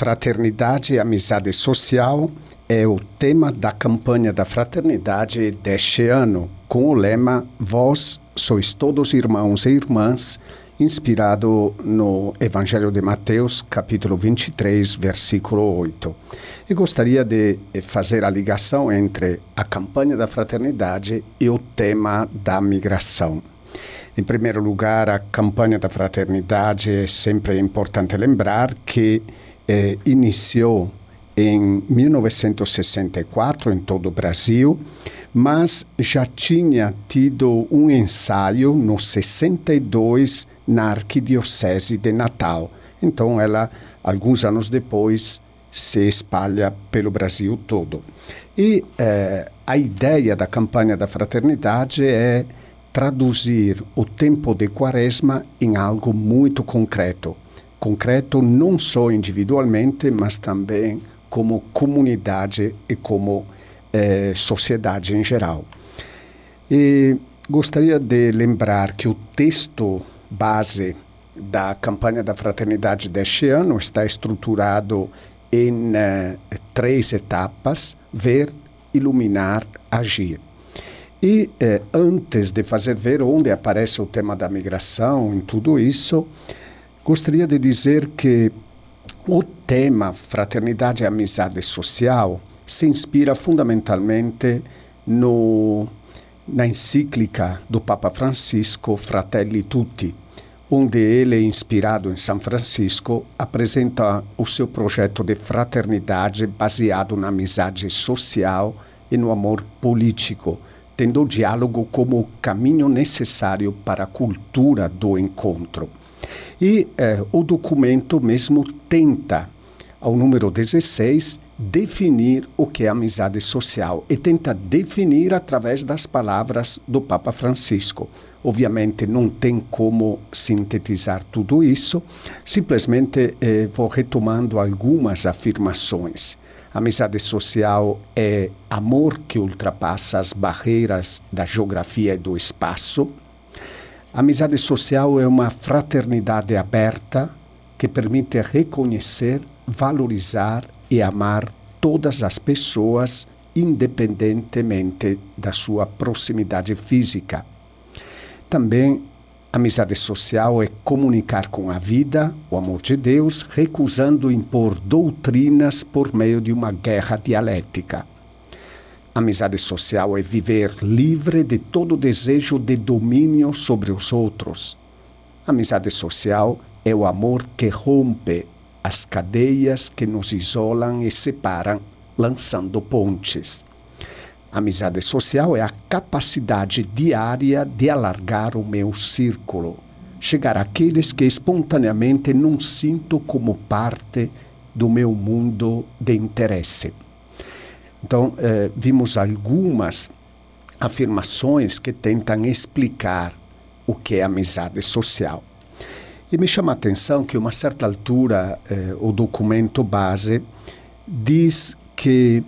Fraternidade e amizade social é o tema da campanha da fraternidade deste ano, com o lema Vós sois todos irmãos e irmãs, inspirado no Evangelho de Mateus, capítulo 23, versículo 8. E gostaria de fazer a ligação entre a campanha da fraternidade e o tema da migração. Em primeiro lugar, a campanha da fraternidade é sempre importante lembrar que eh, iniciou em 1964 em todo o Brasil, mas já tinha tido um ensaio no 62 na Arquidiocese de Natal. Então ela, alguns anos depois, se espalha pelo Brasil todo. E eh, a ideia da campanha da fraternidade é traduzir o tempo de quaresma em algo muito concreto concreto não só individualmente, mas também como comunidade e como eh, sociedade em geral. E gostaria de lembrar que o texto base da campanha da fraternidade deste ano está estruturado em eh, três etapas: ver, iluminar, agir. E eh, antes de fazer ver onde aparece o tema da migração em tudo isso, Gostaria de dizer que o tema fraternidade e amizade social se inspira fundamentalmente no, na encíclica do Papa Francisco Fratelli Tutti, onde ele, inspirado em São Francisco, apresenta o seu projeto de fraternidade baseado na amizade social e no amor político, tendo o diálogo como o caminho necessário para a cultura do encontro. E eh, o documento mesmo tenta, ao número 16, definir o que é amizade social e tenta definir através das palavras do Papa Francisco. Obviamente não tem como sintetizar tudo isso, simplesmente eh, vou retomando algumas afirmações. Amizade social é amor que ultrapassa as barreiras da geografia e do espaço amizade social é uma fraternidade aberta que permite reconhecer, valorizar e amar todas as pessoas, independentemente da sua proximidade física. Também amizade social é comunicar com a vida, o amor de Deus, recusando impor doutrinas por meio de uma guerra dialética. Amizade social é viver livre de todo desejo de domínio sobre os outros. Amizade social é o amor que rompe as cadeias que nos isolam e separam, lançando pontes. Amizade social é a capacidade diária de alargar o meu círculo, chegar àqueles que espontaneamente não sinto como parte do meu mundo de interesse. Então, eh, vimos algumas afirmações que tentam explicar o que é amizade social. E me chama a atenção que, a uma certa altura, eh, o documento base diz que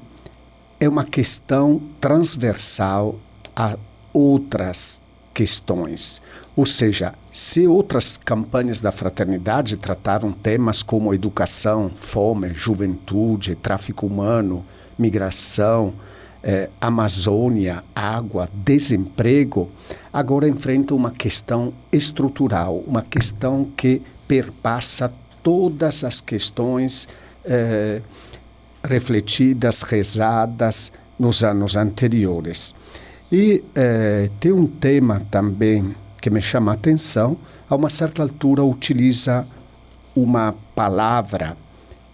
é uma questão transversal a outras questões. Ou seja, se outras campanhas da fraternidade trataram temas como educação, fome, juventude, tráfico humano, migração, eh, Amazônia, água, desemprego, agora enfrenta uma questão estrutural, uma questão que perpassa todas as questões eh, refletidas, rezadas nos anos anteriores. E eh, tem um tema também que me chama a atenção, a uma certa altura utiliza uma palavra,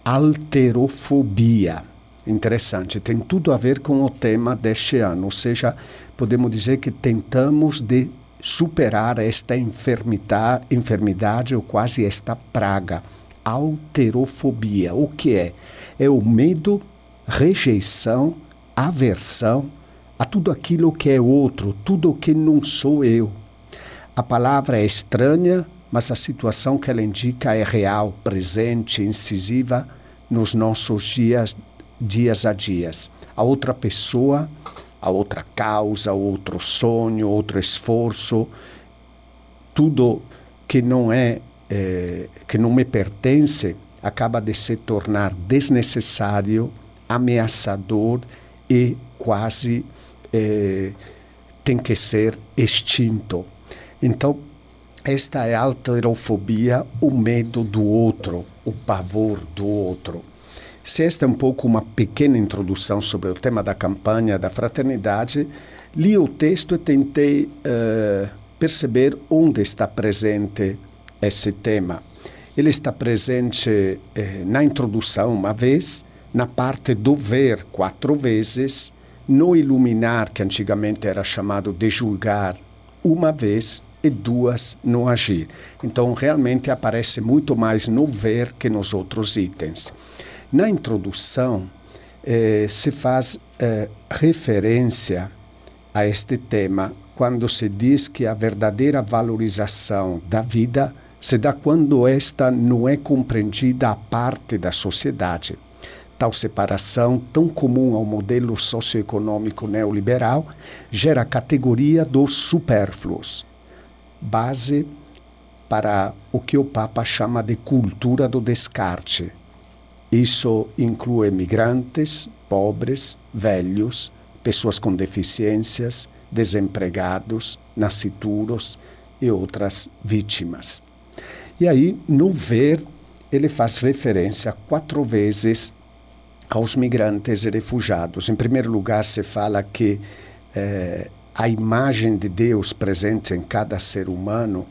alterofobia interessante. Tem tudo a ver com o tema deste ano, ou seja, podemos dizer que tentamos de superar esta enfermidade, enfermidade ou quase esta praga, alterofobia. O que é? É o medo, rejeição, aversão a tudo aquilo que é outro, tudo o que não sou eu. A palavra é estranha, mas a situação que ela indica é real, presente, incisiva nos nossos dias dias a dias. A outra pessoa, a outra causa, outro sonho, outro esforço, tudo que não é, é que não me pertence, acaba de se tornar desnecessário, ameaçador e quase eh, tem que ser extinto. Então, esta é a alterofobia, o medo do outro, o pavor do outro. Se esta é um pouco uma pequena introdução sobre o tema da campanha da fraternidade, li o texto e tentei uh, perceber onde está presente esse tema. Ele está presente eh, na introdução uma vez, na parte do ver quatro vezes, no iluminar, que antigamente era chamado de julgar, uma vez e duas no agir. Então, realmente aparece muito mais no ver que nos outros itens. Na introdução, eh, se faz eh, referência a este tema quando se diz que a verdadeira valorização da vida se dá quando esta não é compreendida a parte da sociedade. Tal separação, tão comum ao modelo socioeconômico neoliberal, gera a categoria dos supérfluos, base para o que o Papa chama de cultura do descarte. Isso inclui migrantes, pobres, velhos, pessoas com deficiências, desempregados, nascituros e outras vítimas. E aí, no ver, ele faz referência quatro vezes aos migrantes e refugiados. Em primeiro lugar, se fala que eh, a imagem de Deus presente em cada ser humano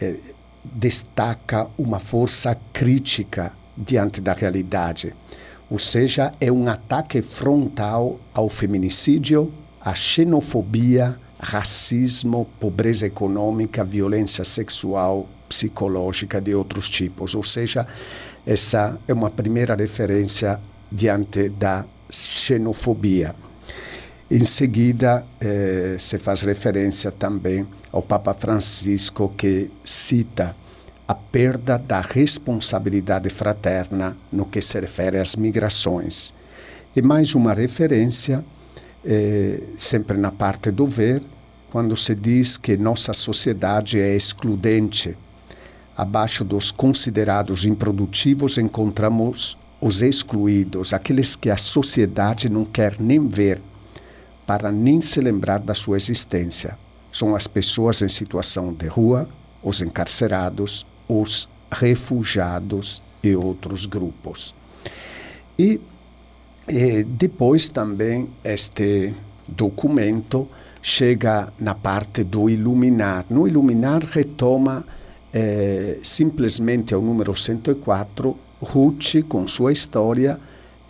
eh, destaca uma força crítica diante da realidade. Ou seja, é um ataque frontal ao feminicídio, à xenofobia, racismo, pobreza econômica, violência sexual, psicológica de outros tipos. Ou seja, essa é uma primeira referência diante da xenofobia. Em seguida, eh, se faz referência também ao Papa Francisco, que cita a perda da responsabilidade fraterna no que se refere às migrações. E mais uma referência, eh, sempre na parte do ver, quando se diz que nossa sociedade é excludente Abaixo dos considerados improdutivos encontramos os excluídos, aqueles que a sociedade não quer nem ver, para nem se lembrar da sua existência. São as pessoas em situação de rua, os encarcerados, os refugiados e outros grupos. E, e depois também este documento chega na parte do iluminar. No iluminar retoma é, simplesmente ao número 104, Ruth, com sua história,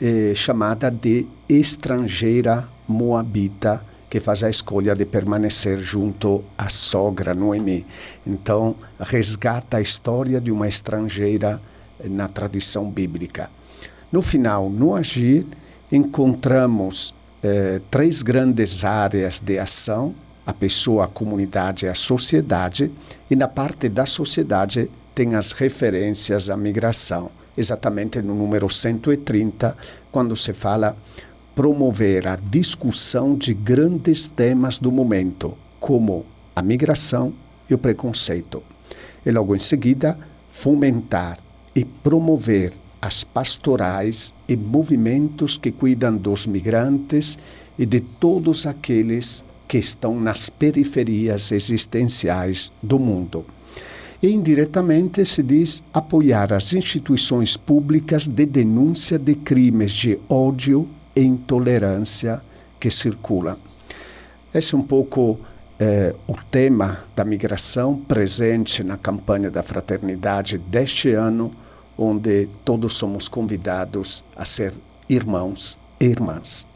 é, chamada de estrangeira moabita, que faz a escolha de permanecer junto à sogra Noemi. Então, resgata a história de uma estrangeira na tradição bíblica. No final, no agir, encontramos eh, três grandes áreas de ação a pessoa, a comunidade, a sociedade, e na parte da sociedade tem as referências à migração, exatamente no número 130, quando se fala promover a discussão de grandes temas do momento, como a migração e o preconceito. E logo em seguida, fomentar e promover as pastorais e movimentos que cuidam dos migrantes e de todos aqueles que estão nas periferias existenciais do mundo. E indiretamente se diz apoiar as instituições públicas de denúncia de crimes de ódio intolerância que circulam. Esse é um pouco eh, o tema da migração presente na campanha da fraternidade deste ano, onde todos somos convidados a ser irmãos e irmãs.